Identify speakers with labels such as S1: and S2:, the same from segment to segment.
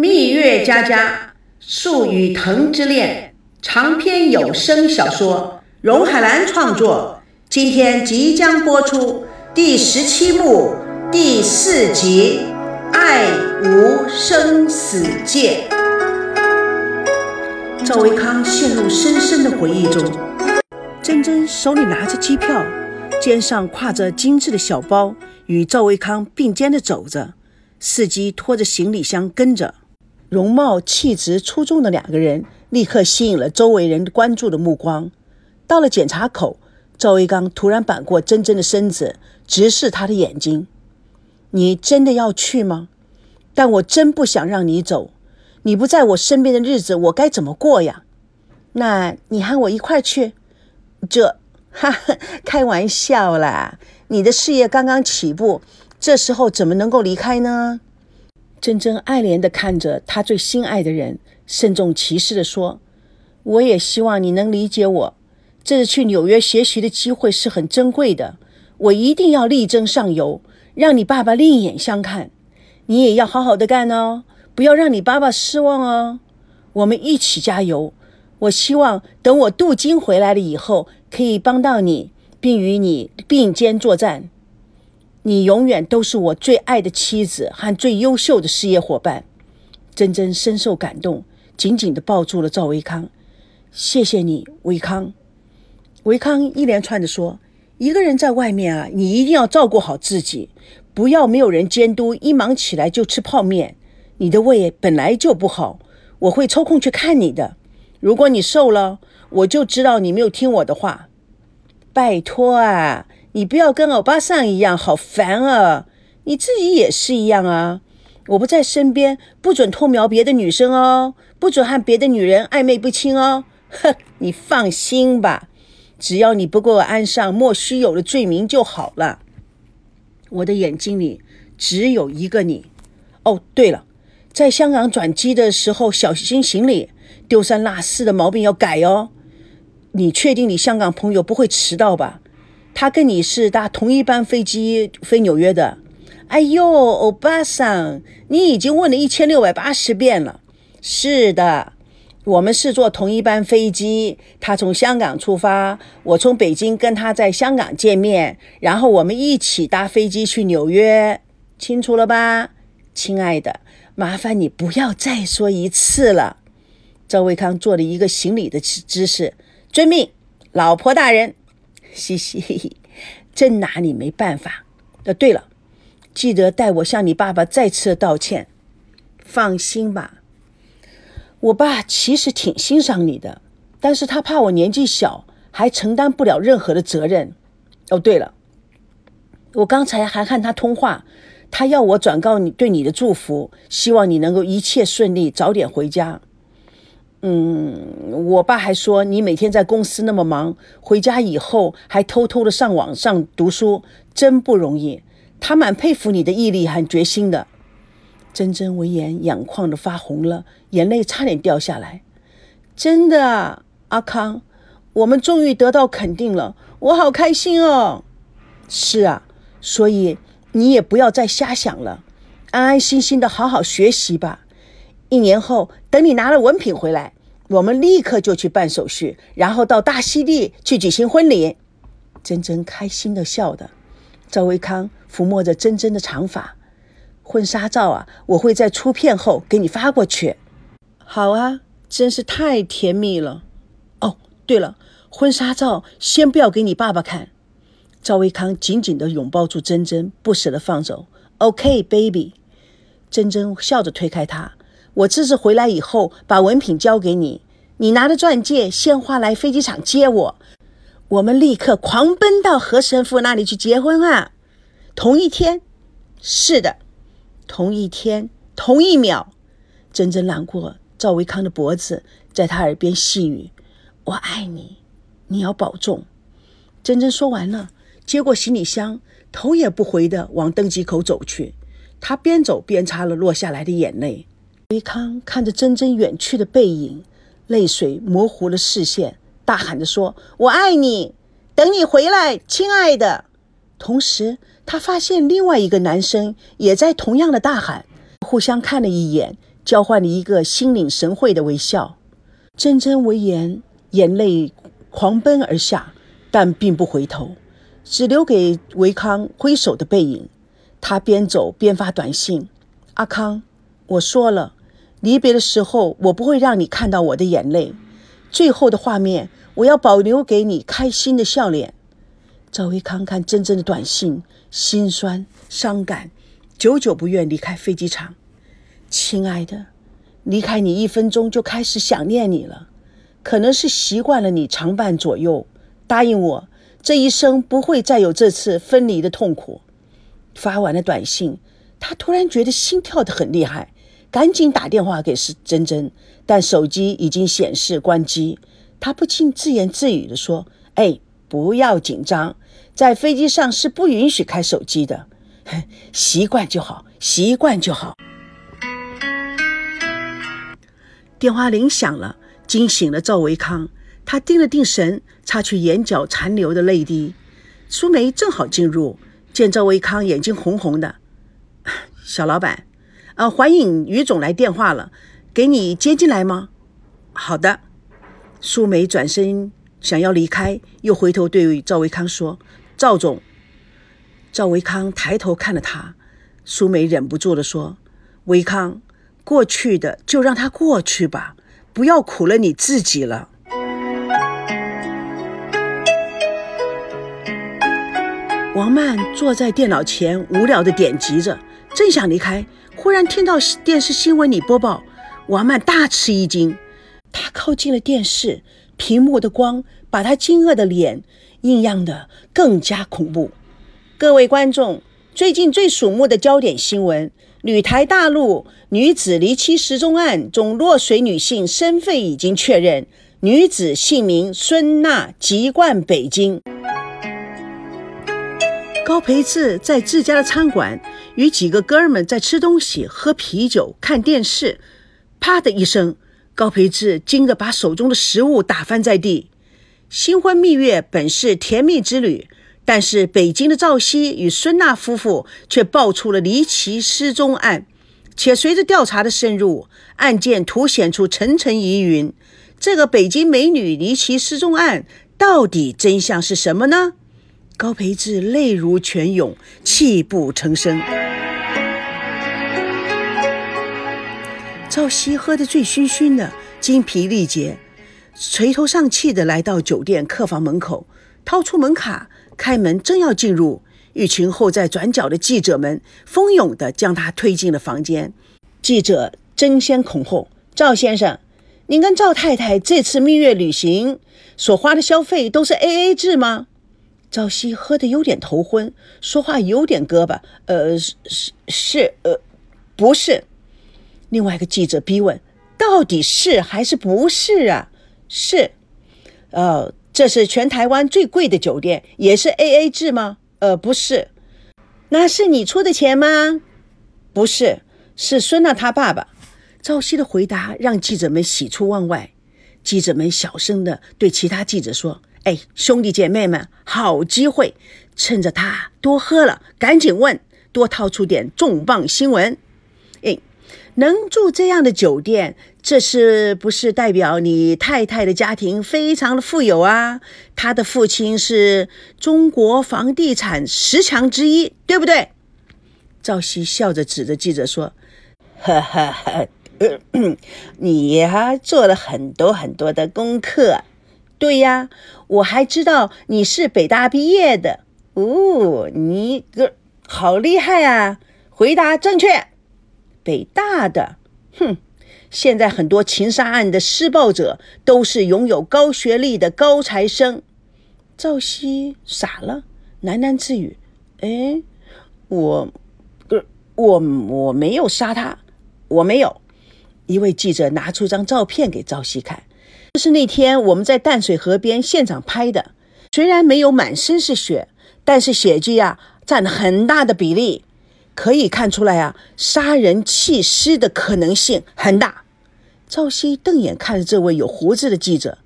S1: 蜜月佳佳，树与藤之恋长篇有声小说，荣海兰创作，今天即将播出第十七幕第四集《爱无生死界》。赵维康陷入深深的回忆中，珍珍手里拿着机票，肩上挎着精致的小包，与赵维康并肩的走着，司机拖着行李箱跟着。容貌气质出众的两个人，立刻吸引了周围人关注的目光。到了检查口，赵维刚突然扳过珍珍的身子，直视她的眼睛：“你真的要去吗？但我真不想让你走。你不在我身边的日子，我该怎么过呀？那你喊我一块去？这，哈哈，开玩笑啦！你的事业刚刚起步，这时候怎么能够离开呢？”珍珍爱怜地看着她最心爱的人，慎重其事地说：“我也希望你能理解我。这次去纽约学习的机会是很珍贵的，我一定要力争上游，让你爸爸另眼相看。你也要好好的干哦，不要让你爸爸失望哦。我们一起加油。我希望等我镀金回来了以后，可以帮到你，并与你并肩作战。”你永远都是我最爱的妻子和最优秀的事业伙伴。珍珍深受感动，紧紧地抱住了赵维康。谢谢你，维康。维康一连串地说：“一个人在外面啊，你一定要照顾好自己，不要没有人监督，一忙起来就吃泡面。你的胃本来就不好，我会抽空去看你的。如果你瘦了，我就知道你没有听我的话。拜托啊！”你不要跟欧巴桑一样，好烦啊！你自己也是一样啊！我不在身边，不准偷瞄别的女生哦，不准和别的女人暧昧不清哦。哼，你放心吧，只要你不给我安上莫须有的罪名就好了。我的眼睛里只有一个你。哦，对了，在香港转机的时候小心行李，丢三落四的毛病要改哦。你确定你香港朋友不会迟到吧？他跟你是搭同一班飞机飞纽约的，哎呦，欧巴桑，你已经问了一千六百八十遍了。是的，我们是坐同一班飞机，他从香港出发，我从北京跟他在香港见面，然后我们一起搭飞机去纽约，清楚了吧，亲爱的？麻烦你不要再说一次了。赵卫康做了一个行礼的姿势，遵命，老婆大人。嘻嘻，真拿你没办法。呃，对了，记得代我向你爸爸再次道歉。放心吧，我爸其实挺欣赏你的，但是他怕我年纪小，还承担不了任何的责任。哦，对了，我刚才还和他通话，他要我转告你对你的祝福，希望你能够一切顺利，早点回家。嗯，我爸还说你每天在公司那么忙，回家以后还偷偷的上网上读书，真不容易。他蛮佩服你的毅力和决心的。珍珍闻言，眼眶都发红了，眼泪差点掉下来。真的，阿康，我们终于得到肯定了，我好开心哦。是啊，所以你也不要再瞎想了，安安心心的好好学习吧。一年后，等你拿了文凭回来，我们立刻就去办手续，然后到大溪地去举行婚礼。珍珍开心的笑的。赵维康抚摸着珍珍的长发，婚纱照啊，我会在出片后给你发过去。好啊，真是太甜蜜了。哦，对了，婚纱照先不要给你爸爸看。赵维康紧紧地拥抱住珍珍，不舍得放手。OK，baby。珍珍笑着推开他。我这次回来以后，把文凭交给你，你拿着钻戒、鲜花来飞机场接我，我们立刻狂奔到何神父那里去结婚啊！同一天，是的，同一天，同一秒。珍珍揽过赵维康的脖子，在他耳边细语：“我爱你，你要保重。”珍珍说完了，接过行李箱，头也不回地往登机口走去。他边走边擦了落下来的眼泪。维康看着珍珍远去的背影，泪水模糊了视线，大喊着说：“我爱你，等你回来，亲爱的。”同时，他发现另外一个男生也在同样的大喊，互相看了一眼，交换了一个心领神会的微笑。真真闻言，眼泪狂奔而下，但并不回头，只留给维康挥手的背影。他边走边发短信：“阿康，我说了，离别的时候我不会让你看到我的眼泪。最后的画面，我要保留给你开心的笑脸。”赵薇康看真真的短信，心酸伤感，久久不愿离开飞机场。亲爱的，离开你一分钟就开始想念你了，可能是习惯了你常伴左右。答应我，这一生不会再有这次分离的痛苦。发完了短信，他突然觉得心跳得很厉害，赶紧打电话给是珍珍，但手机已经显示关机。他不禁自言自语地说：“哎，不要紧张，在飞机上是不允许开手机的，习惯就好，习惯就好。”电话铃响了，惊醒了赵维康。他定了定神，擦去眼角残留的泪滴。苏梅正好进入，见赵维康眼睛红红的，小老板，呃，环影于总来电话了，给你接进来吗？好的。苏梅转身想要离开，又回头对赵维康说：“赵总。”赵维康抬头看了他，苏梅忍不住的说：“维康。”过去的就让它过去吧，不要苦了你自己了。王曼坐在电脑前，无聊的点击着，正想离开，忽然听到电视新闻里播报，王曼大吃一惊。她靠近了电视，屏幕的光把她惊愕的脸映样的更加恐怖。各位观众，最近最瞩目的焦点新闻。女台大陆女子离奇失踪案中落水女性身份已经确认，女子姓名孙娜，籍贯北京。高培志在自家的餐馆与几个哥们在吃东西、喝啤酒、看电视，啪的一声，高培志惊得把手中的食物打翻在地。新婚蜜月本是甜蜜之旅。但是，北京的赵熙与孙娜夫妇却爆出了离奇失踪案，且随着调查的深入，案件凸显出层层疑云。这个北京美女离奇失踪案到底真相是什么呢？高培志泪如泉涌，泣不成声。赵熙喝得醉醺醺的，精疲力竭，垂头丧气地来到酒店客房门口，掏出门卡。开门正要进入，一群候在转角的记者们蜂拥地将他推进了房间。记者争先恐后：“赵先生，您跟赵太太这次蜜月旅行所花的消费都是 A A 制吗？”赵熙喝得有点头昏，说话有点结巴：“呃，是是，呃，不是。”另外一个记者逼问：“到底是还是不是啊？”“是。”“呃。”这是全台湾最贵的酒店，也是 A A 制吗？呃，不是，那是你出的钱吗？不是，是孙娜她爸爸。赵熙的回答让记者们喜出望外。记者们小声的对其他记者说：“哎，兄弟姐妹们，好机会，趁着他多喝了，赶紧问，多掏出点重磅新闻。”哎。能住这样的酒店，这是不是代表你太太的家庭非常的富有啊？他的父亲是中国房地产十强之一，对不对？赵熙笑着指着记者说：“哈哈哈，你呀做了很多很多的功课。对呀，我还知道你是北大毕业的哦，你个好厉害啊！回答正确。”北大的，哼！现在很多情杀案的施暴者都是拥有高学历的高材生。赵熙傻了，喃喃自语：“哎，我，我我没有杀他，我没有。”一位记者拿出张照片给赵熙看，这是那天我们在淡水河边现场拍的。虽然没有满身是血，但是血迹啊占了很大的比例。可以看出来啊，杀人弃尸的可能性很大。赵熙瞪眼看着这位有胡子的记者，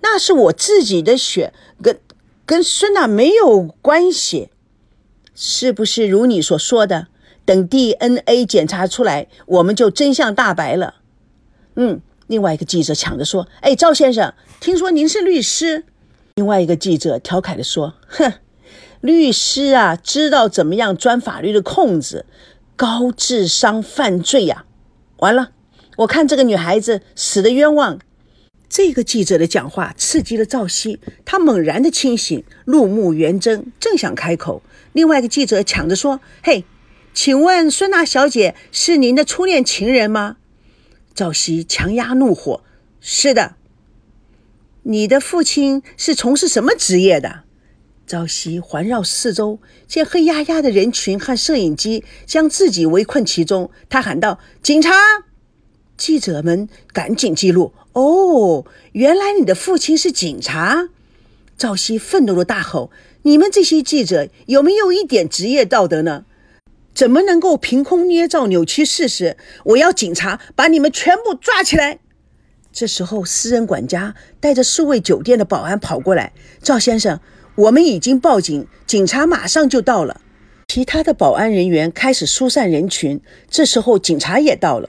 S1: 那是我自己的血，跟跟孙娜没有关系，是不是如你所说的？等 DNA 检查出来，我们就真相大白了。嗯，另外一个记者抢着说：“哎，赵先生，听说您是律师？”另外一个记者调侃地说：“哼，律师啊，知道怎么样钻法律的空子，高智商犯罪呀！完了，我看这个女孩子死的冤枉。”这个记者的讲话刺激了赵熙，他猛然的清醒，怒目圆睁，正想开口，另外一个记者抢着说：“嘿，请问孙娜小姐是您的初恋情人吗？”赵熙强压怒火：“是的。”你的父亲是从事什么职业的？赵熙环绕四周，见黑压压的人群和摄影机将自己围困其中，他喊道：“警察！”记者们赶紧记录。哦，原来你的父亲是警察！赵熙愤怒的大吼：“你们这些记者有没有一点职业道德呢？怎么能够凭空捏造、扭曲事实？我要警察把你们全部抓起来！”这时候，私人管家带着数位酒店的保安跑过来。赵先生，我们已经报警，警察马上就到了。其他的保安人员开始疏散人群。这时候，警察也到了。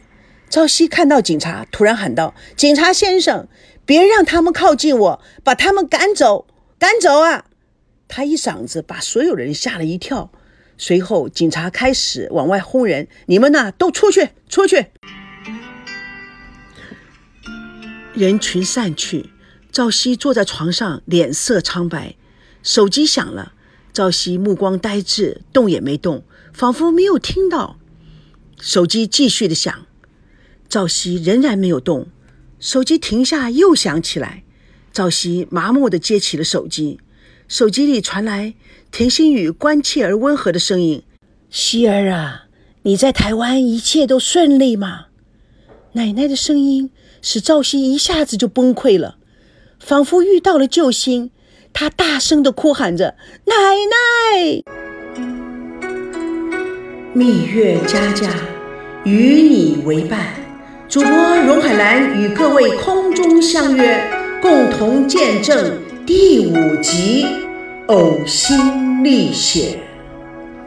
S1: 赵熙看到警察，突然喊道：“警察先生，别让他们靠近我，把他们赶走，赶走啊！”他一嗓子把所有人吓了一跳。随后，警察开始往外轰人：“你们呢，都出去，出去！”人群散去，赵熙坐在床上，脸色苍白。手机响了，赵熙目光呆滞，动也没动，仿佛没有听到。手机继续的响，赵熙仍然没有动。手机停下，又响起来。赵熙麻木的接起了手机，手机里传来田心雨关切而温和的声音：“希儿啊，你在台湾一切都顺利吗？”奶奶的声音。使赵熙一下子就崩溃了，仿佛遇到了救星，他大声的哭喊着：“奶奶！”蜜月佳佳，与你为伴。主播荣海兰与各位空中相约，共同见证第五集《呕心沥血》。